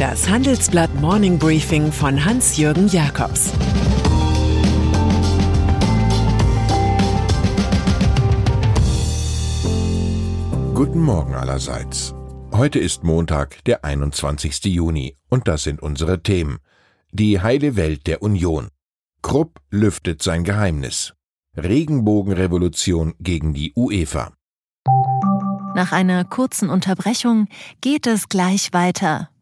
Das Handelsblatt Morning Briefing von Hans-Jürgen Jakobs Guten Morgen allerseits. Heute ist Montag, der 21. Juni, und das sind unsere Themen. Die heile Welt der Union. Krupp lüftet sein Geheimnis. Regenbogenrevolution gegen die UEFA. Nach einer kurzen Unterbrechung geht es gleich weiter.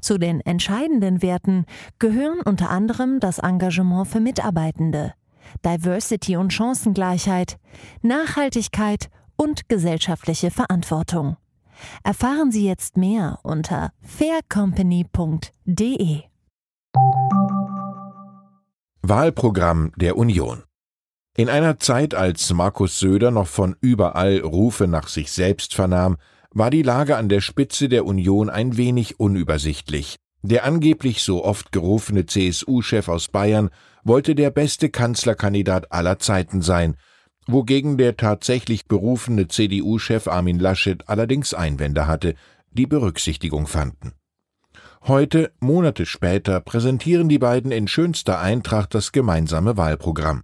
Zu den entscheidenden Werten gehören unter anderem das Engagement für Mitarbeitende, Diversity und Chancengleichheit, Nachhaltigkeit und gesellschaftliche Verantwortung. Erfahren Sie jetzt mehr unter faircompany.de. Wahlprogramm der Union In einer Zeit, als Markus Söder noch von überall Rufe nach sich selbst vernahm, war die Lage an der Spitze der Union ein wenig unübersichtlich. Der angeblich so oft gerufene CSU-Chef aus Bayern wollte der beste Kanzlerkandidat aller Zeiten sein, wogegen der tatsächlich berufene CDU-Chef Armin Laschet allerdings Einwände hatte, die Berücksichtigung fanden. Heute, Monate später, präsentieren die beiden in schönster Eintracht das gemeinsame Wahlprogramm.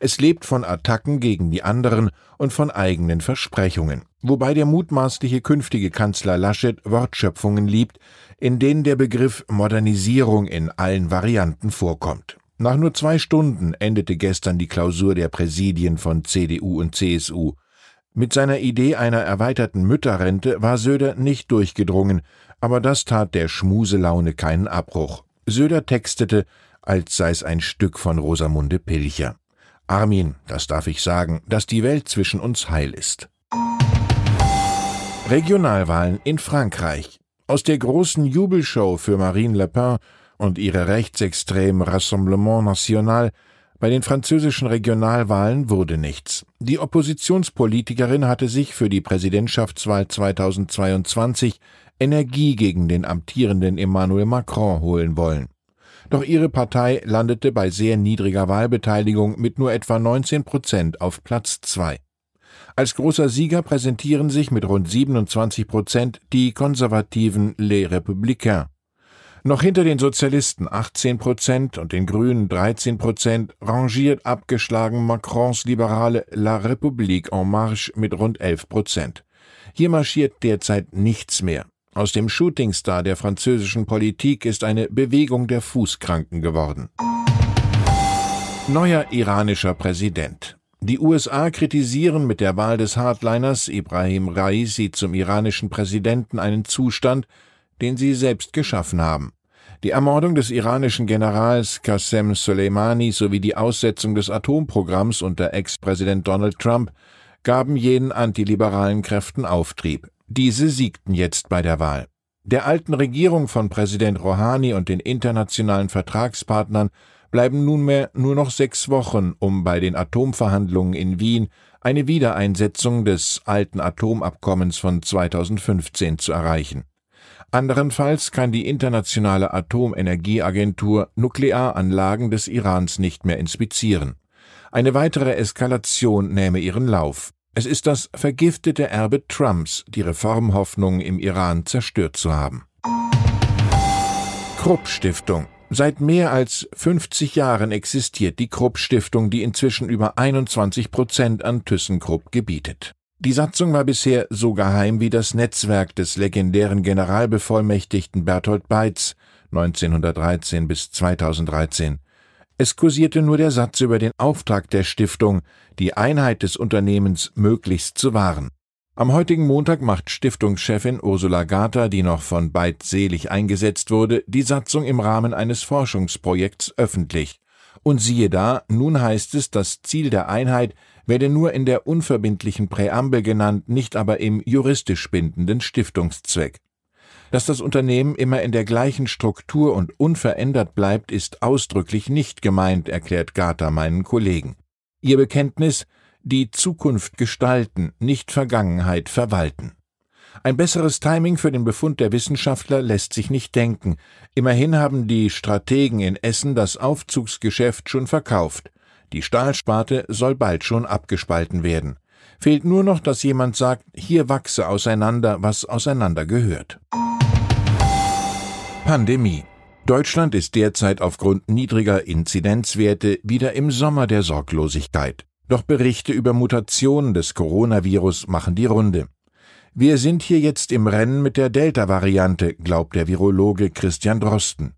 Es lebt von Attacken gegen die anderen und von eigenen Versprechungen, wobei der mutmaßliche künftige Kanzler Laschet Wortschöpfungen liebt, in denen der Begriff Modernisierung in allen Varianten vorkommt. Nach nur zwei Stunden endete gestern die Klausur der Präsidien von CDU und CSU. Mit seiner Idee einer erweiterten Mütterrente war Söder nicht durchgedrungen, aber das tat der Schmuselaune keinen Abbruch. Söder textete, als sei es ein Stück von Rosamunde Pilcher. Armin, das darf ich sagen, dass die Welt zwischen uns heil ist. Regionalwahlen in Frankreich. Aus der großen Jubelshow für Marine Le Pen und ihre rechtsextremen Rassemblement National bei den französischen Regionalwahlen wurde nichts. Die Oppositionspolitikerin hatte sich für die Präsidentschaftswahl 2022 Energie gegen den amtierenden Emmanuel Macron holen wollen. Doch ihre Partei landete bei sehr niedriger Wahlbeteiligung mit nur etwa 19 Prozent auf Platz zwei. Als großer Sieger präsentieren sich mit rund 27 Prozent die konservativen Les Républicains. Noch hinter den Sozialisten 18 Prozent und den Grünen 13 Prozent rangiert abgeschlagen Macrons liberale La République en Marche mit rund 11 Prozent. Hier marschiert derzeit nichts mehr. Aus dem Shootingstar der französischen Politik ist eine Bewegung der Fußkranken geworden. Neuer iranischer Präsident. Die USA kritisieren mit der Wahl des Hardliners Ibrahim Raisi zum iranischen Präsidenten einen Zustand, den sie selbst geschaffen haben. Die Ermordung des iranischen Generals Qasem Soleimani sowie die Aussetzung des Atomprogramms unter Ex-Präsident Donald Trump gaben jenen antiliberalen Kräften Auftrieb. Diese siegten jetzt bei der Wahl. Der alten Regierung von Präsident Rouhani und den internationalen Vertragspartnern bleiben nunmehr nur noch sechs Wochen, um bei den Atomverhandlungen in Wien eine Wiedereinsetzung des alten Atomabkommens von 2015 zu erreichen. Anderenfalls kann die Internationale Atomenergieagentur Nuklearanlagen des Irans nicht mehr inspizieren. Eine weitere Eskalation nähme ihren Lauf. Es ist das vergiftete Erbe Trumps, die Reformhoffnung im Iran zerstört zu haben. Krupp Stiftung. Seit mehr als 50 Jahren existiert die Krupp Stiftung, die inzwischen über 21 Prozent an ThyssenKrupp gebietet. Die Satzung war bisher so geheim wie das Netzwerk des legendären Generalbevollmächtigten Berthold Beitz 1913 bis 2013. Es kursierte nur der Satz über den Auftrag der Stiftung, die Einheit des Unternehmens möglichst zu wahren. Am heutigen Montag macht Stiftungschefin Ursula Gata, die noch von Beid selig eingesetzt wurde, die Satzung im Rahmen eines Forschungsprojekts öffentlich. Und siehe da, nun heißt es, das Ziel der Einheit werde nur in der unverbindlichen Präambel genannt, nicht aber im juristisch bindenden Stiftungszweck. Dass das Unternehmen immer in der gleichen Struktur und unverändert bleibt, ist ausdrücklich nicht gemeint, erklärt Gata meinen Kollegen. Ihr Bekenntnis die Zukunft gestalten, nicht Vergangenheit verwalten. Ein besseres Timing für den Befund der Wissenschaftler lässt sich nicht denken. Immerhin haben die Strategen in Essen das Aufzugsgeschäft schon verkauft. Die Stahlsparte soll bald schon abgespalten werden. Fehlt nur noch, dass jemand sagt, hier wachse auseinander, was auseinander gehört. Pandemie. Deutschland ist derzeit aufgrund niedriger Inzidenzwerte wieder im Sommer der Sorglosigkeit. Doch Berichte über Mutationen des Coronavirus machen die Runde. Wir sind hier jetzt im Rennen mit der Delta-Variante, glaubt der Virologe Christian Drosten.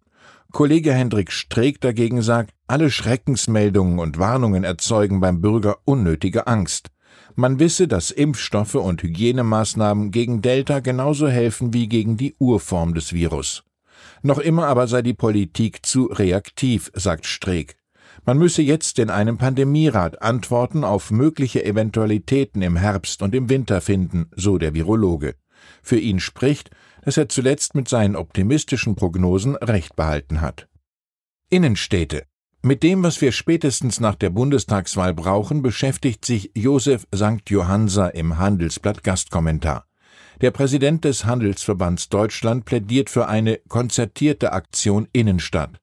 Kollege Hendrik Streeck dagegen sagt, alle Schreckensmeldungen und Warnungen erzeugen beim Bürger unnötige Angst. Man wisse, dass Impfstoffe und Hygienemaßnahmen gegen Delta genauso helfen wie gegen die Urform des Virus. Noch immer aber sei die Politik zu reaktiv, sagt Streeck. Man müsse jetzt in einem Pandemierat Antworten auf mögliche Eventualitäten im Herbst und im Winter finden, so der Virologe. Für ihn spricht, dass er zuletzt mit seinen optimistischen Prognosen recht behalten hat. Innenstädte. Mit dem, was wir spätestens nach der Bundestagswahl brauchen, beschäftigt sich Josef St. Johansa im Handelsblatt Gastkommentar. Der Präsident des Handelsverbands Deutschland plädiert für eine konzertierte Aktion Innenstadt.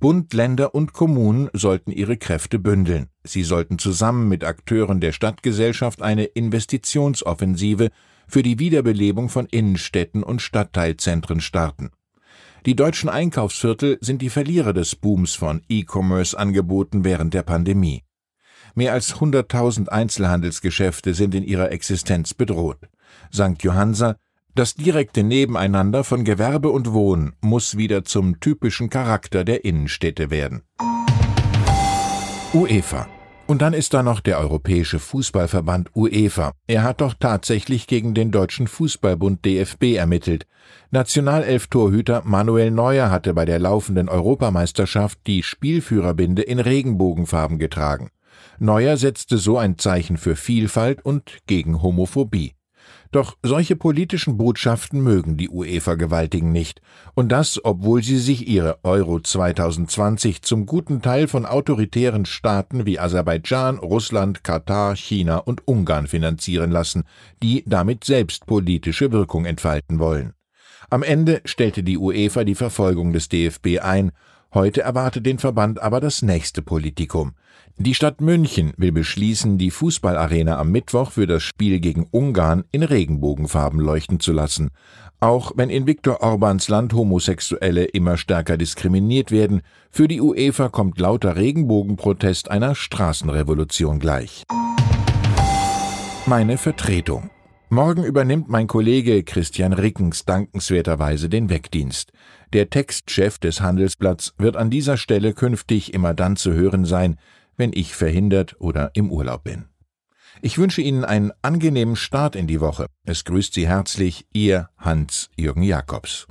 Bund, Länder und Kommunen sollten ihre Kräfte bündeln. Sie sollten zusammen mit Akteuren der Stadtgesellschaft eine Investitionsoffensive für die Wiederbelebung von Innenstädten und Stadtteilzentren starten. Die deutschen Einkaufsviertel sind die Verlierer des Booms von E-Commerce-Angeboten während der Pandemie. Mehr als 100.000 Einzelhandelsgeschäfte sind in ihrer Existenz bedroht. St. Johansa, das direkte Nebeneinander von Gewerbe und Wohn muss wieder zum typischen Charakter der Innenstädte werden. UEFA. Und dann ist da noch der Europäische Fußballverband UEFA. Er hat doch tatsächlich gegen den Deutschen Fußballbund DFB ermittelt. Nationalelf-Torhüter Manuel Neuer hatte bei der laufenden Europameisterschaft die Spielführerbinde in Regenbogenfarben getragen. Neuer setzte so ein Zeichen für Vielfalt und gegen Homophobie. Doch solche politischen Botschaften mögen die UEFA-Gewaltigen nicht, und das, obwohl sie sich ihre Euro 2020 zum guten Teil von autoritären Staaten wie Aserbaidschan, Russland, Katar, China und Ungarn finanzieren lassen, die damit selbst politische Wirkung entfalten wollen. Am Ende stellte die UEFA die Verfolgung des DFB ein, heute erwartet den Verband aber das nächste Politikum. Die Stadt München will beschließen, die Fußballarena am Mittwoch für das Spiel gegen Ungarn in Regenbogenfarben leuchten zu lassen. Auch wenn in Viktor Orbans Land Homosexuelle immer stärker diskriminiert werden, für die UEFA kommt lauter Regenbogenprotest einer Straßenrevolution gleich. Meine Vertretung. Morgen übernimmt mein Kollege Christian Rickens dankenswerterweise den Wegdienst. Der Textchef des Handelsblatts wird an dieser Stelle künftig immer dann zu hören sein, wenn ich verhindert oder im Urlaub bin. Ich wünsche Ihnen einen angenehmen Start in die Woche. Es grüßt Sie herzlich Ihr Hans-Jürgen Jakobs.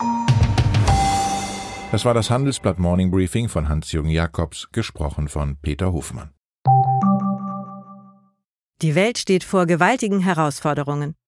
Das war das Handelsblatt Morning Briefing von Hans-Jürgen Jakobs, gesprochen von Peter Hofmann. Die Welt steht vor gewaltigen Herausforderungen.